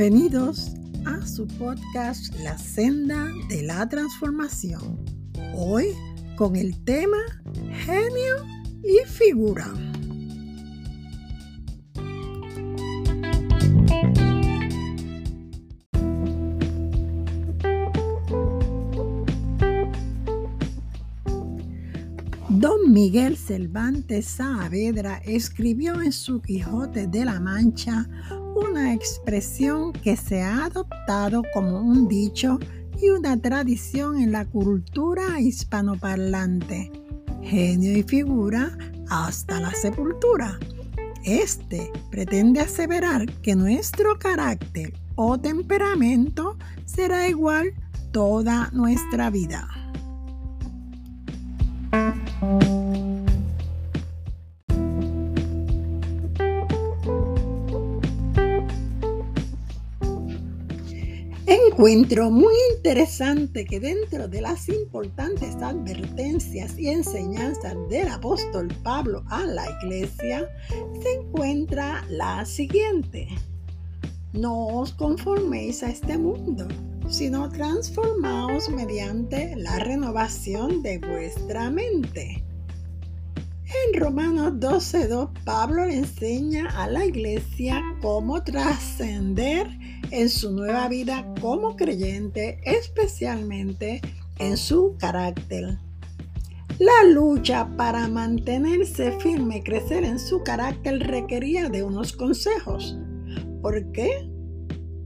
Bienvenidos a su podcast La senda de la transformación. Hoy con el tema genio y figura. Don Miguel Cervantes Saavedra escribió en su Quijote de la Mancha una expresión que se ha adoptado como un dicho y una tradición en la cultura hispanoparlante. Genio y figura hasta la sepultura. Este pretende aseverar que nuestro carácter o temperamento será igual toda nuestra vida. Encuentro muy interesante que dentro de las importantes advertencias y enseñanzas del apóstol Pablo a la iglesia se encuentra la siguiente. No os conforméis a este mundo, sino transformaos mediante la renovación de vuestra mente. En Romanos 12.2, Pablo enseña a la iglesia cómo trascender en su nueva vida como creyente, especialmente en su carácter. La lucha para mantenerse firme y crecer en su carácter requería de unos consejos. ¿Por qué?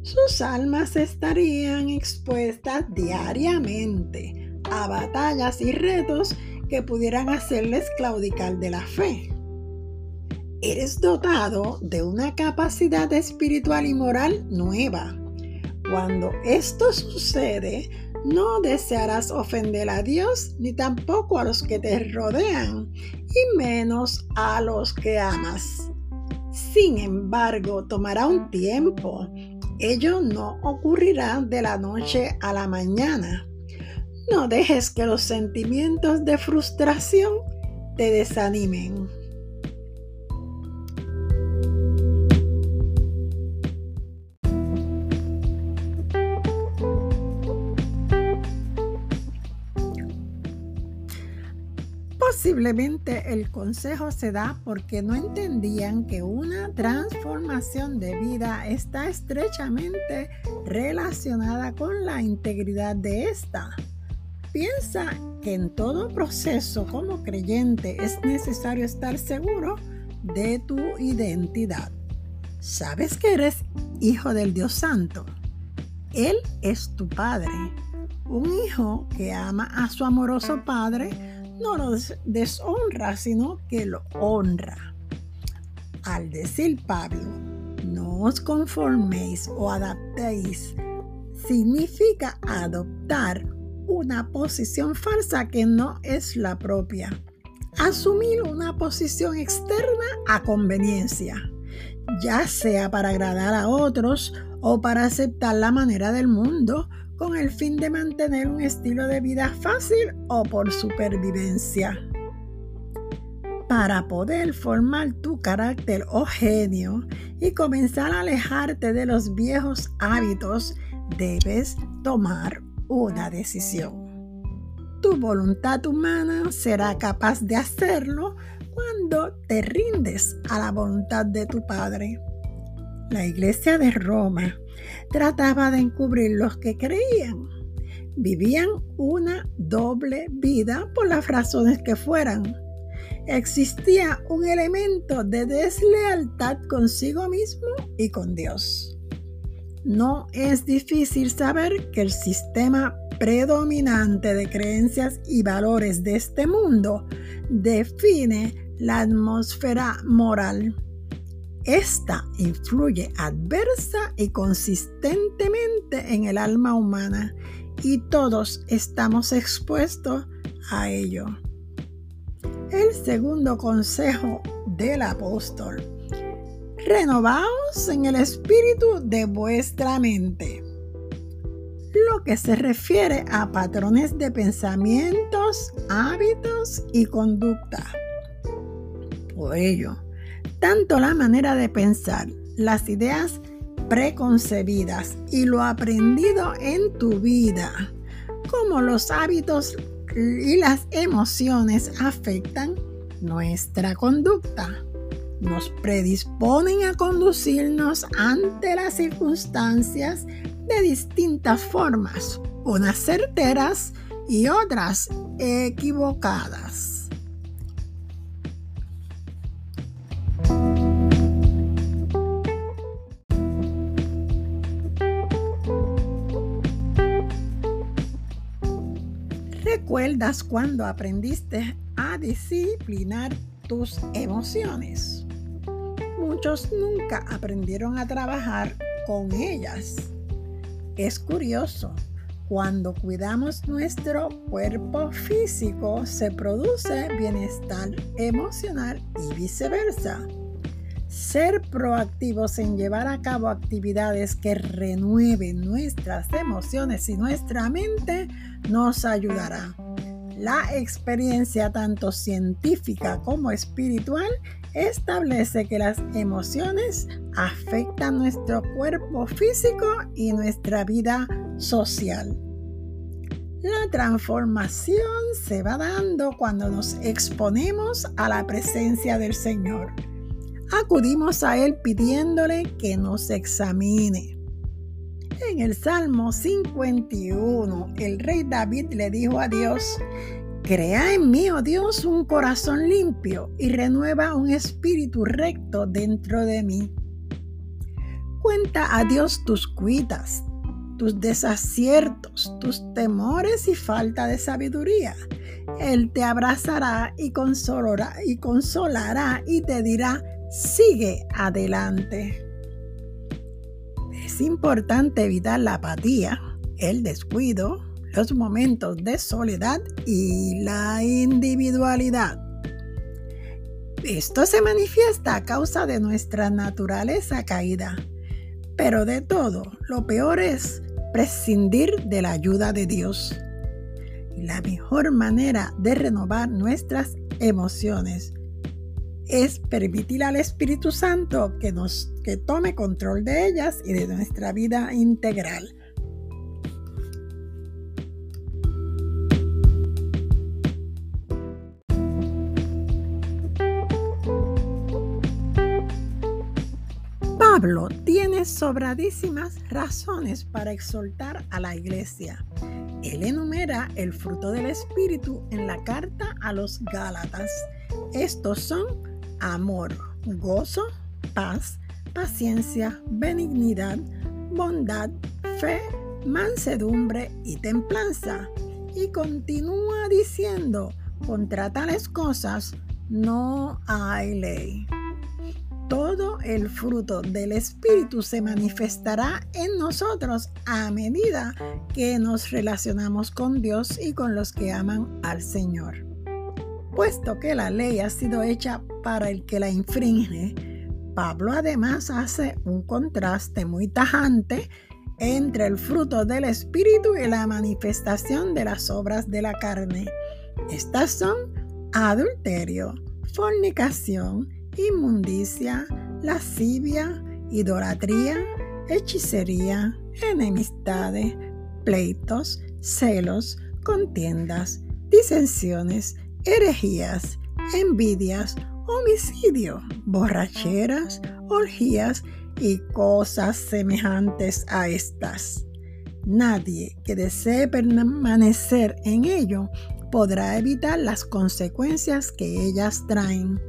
Sus almas estarían expuestas diariamente a batallas y retos que pudieran hacerles claudicar de la fe. Eres dotado de una capacidad espiritual y moral nueva. Cuando esto sucede, no desearás ofender a Dios ni tampoco a los que te rodean, y menos a los que amas. Sin embargo, tomará un tiempo Ello no ocurrirá de la noche a la mañana. No dejes que los sentimientos de frustración te desanimen. Posiblemente el consejo se da porque no entendían que una transformación de vida está estrechamente relacionada con la integridad de esta. Piensa que en todo proceso como creyente es necesario estar seguro de tu identidad. Sabes que eres hijo del Dios Santo. Él es tu Padre. Un hijo que ama a su amoroso Padre no lo deshonra, sino que lo honra. Al decir Pablo, no os conforméis o adaptéis, significa adoptar una posición falsa que no es la propia. Asumir una posición externa a conveniencia, ya sea para agradar a otros o para aceptar la manera del mundo con el fin de mantener un estilo de vida fácil o por supervivencia. Para poder formar tu carácter o genio y comenzar a alejarte de los viejos hábitos, debes tomar una decisión. Tu voluntad humana será capaz de hacerlo cuando te rindes a la voluntad de tu Padre. La iglesia de Roma trataba de encubrir los que creían. Vivían una doble vida por las razones que fueran. Existía un elemento de deslealtad consigo mismo y con Dios. No es difícil saber que el sistema predominante de creencias y valores de este mundo define la atmósfera moral esta influye adversa y consistentemente en el alma humana y todos estamos expuestos a ello. El segundo consejo del apóstol. Renovaos en el espíritu de vuestra mente. Lo que se refiere a patrones de pensamientos, hábitos y conducta. Por ello, tanto la manera de pensar, las ideas preconcebidas y lo aprendido en tu vida, cómo los hábitos y las emociones afectan nuestra conducta. Nos predisponen a conducirnos ante las circunstancias de distintas formas, unas certeras y otras equivocadas. ¿Recuerdas cuando aprendiste a disciplinar tus emociones? Muchos nunca aprendieron a trabajar con ellas. Es curioso, cuando cuidamos nuestro cuerpo físico se produce bienestar emocional y viceversa. Ser proactivos en llevar a cabo actividades que renueven nuestras emociones y nuestra mente nos ayudará. La experiencia tanto científica como espiritual establece que las emociones afectan nuestro cuerpo físico y nuestra vida social. La transformación se va dando cuando nos exponemos a la presencia del Señor. Acudimos a Él pidiéndole que nos examine. En el Salmo 51, el rey David le dijo a Dios, Crea en mí, oh Dios, un corazón limpio y renueva un espíritu recto dentro de mí. Cuenta a Dios tus cuitas, tus desaciertos, tus temores y falta de sabiduría. Él te abrazará y consolará y, consolará y te dirá, sigue adelante. Es importante evitar la apatía, el descuido, los momentos de soledad y la individualidad. Esto se manifiesta a causa de nuestra naturaleza caída. Pero de todo, lo peor es prescindir de la ayuda de Dios. La mejor manera de renovar nuestras emociones es permitir al Espíritu Santo que nos que tome control de ellas y de nuestra vida integral. Pablo tiene sobradísimas razones para exhortar a la iglesia. Él enumera el fruto del Espíritu en la carta a los Gálatas. Estos son amor, gozo, paz, paciencia, benignidad, bondad, fe, mansedumbre y templanza. Y continúa diciendo, contra tales cosas no hay ley todo el fruto del Espíritu se manifestará en nosotros a medida que nos relacionamos con Dios y con los que aman al Señor. Puesto que la ley ha sido hecha para el que la infringe, Pablo además hace un contraste muy tajante entre el fruto del Espíritu y la manifestación de las obras de la carne. Estas son adulterio, fornicación, inmundicia, lascivia, idolatría, hechicería, enemistades, pleitos, celos, contiendas, disensiones, herejías, envidias, homicidio, borracheras, orgías y cosas semejantes a estas. Nadie que desee permanecer en ello podrá evitar las consecuencias que ellas traen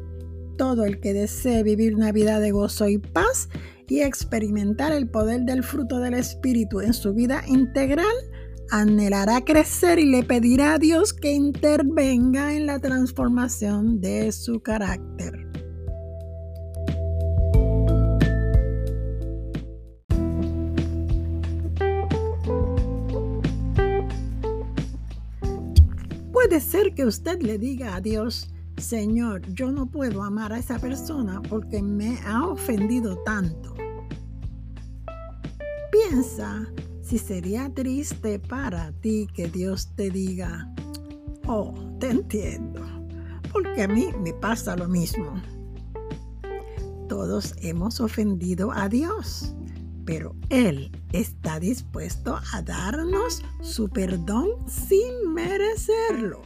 todo el que desee vivir una vida de gozo y paz y experimentar el poder del fruto del Espíritu en su vida integral, anhelará crecer y le pedirá a Dios que intervenga en la transformación de su carácter. Puede ser que usted le diga a Dios, Señor, yo no puedo amar a esa persona porque me ha ofendido tanto. Piensa si sería triste para ti que Dios te diga, oh, te entiendo, porque a mí me pasa lo mismo. Todos hemos ofendido a Dios, pero Él está dispuesto a darnos su perdón sin merecerlo.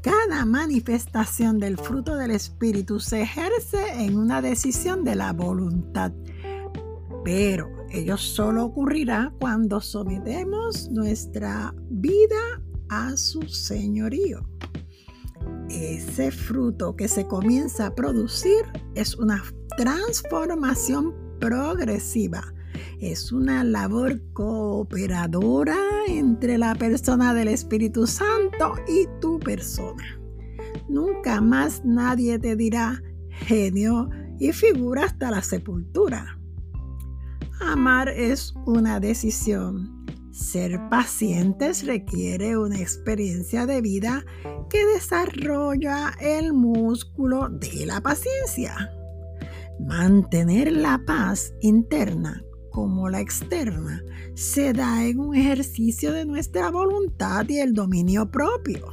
Cada manifestación del fruto del Espíritu se ejerce en una decisión de la voluntad, pero ello solo ocurrirá cuando sometemos nuestra vida a su señorío. Ese fruto que se comienza a producir es una transformación progresiva. Es una labor cooperadora entre la persona del Espíritu Santo y tu persona. Nunca más nadie te dirá genio y figura hasta la sepultura. Amar es una decisión. Ser pacientes requiere una experiencia de vida que desarrolla el músculo de la paciencia. Mantener la paz interna como la externa se da en un ejercicio de nuestra voluntad y el dominio propio.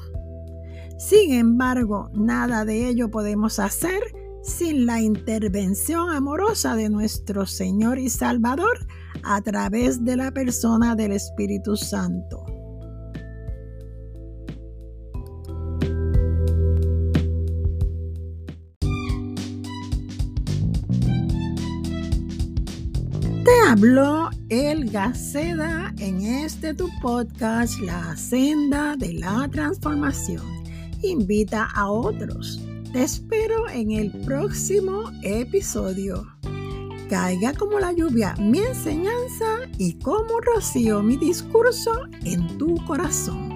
Sin embargo, nada de ello podemos hacer sin la intervención amorosa de nuestro Señor y Salvador a través de la persona del Espíritu Santo. habló el Gaceda en este tu podcast La Senda de la Transformación. Invita a otros. Te espero en el próximo episodio. Caiga como la lluvia mi enseñanza y como rocío mi discurso en tu corazón.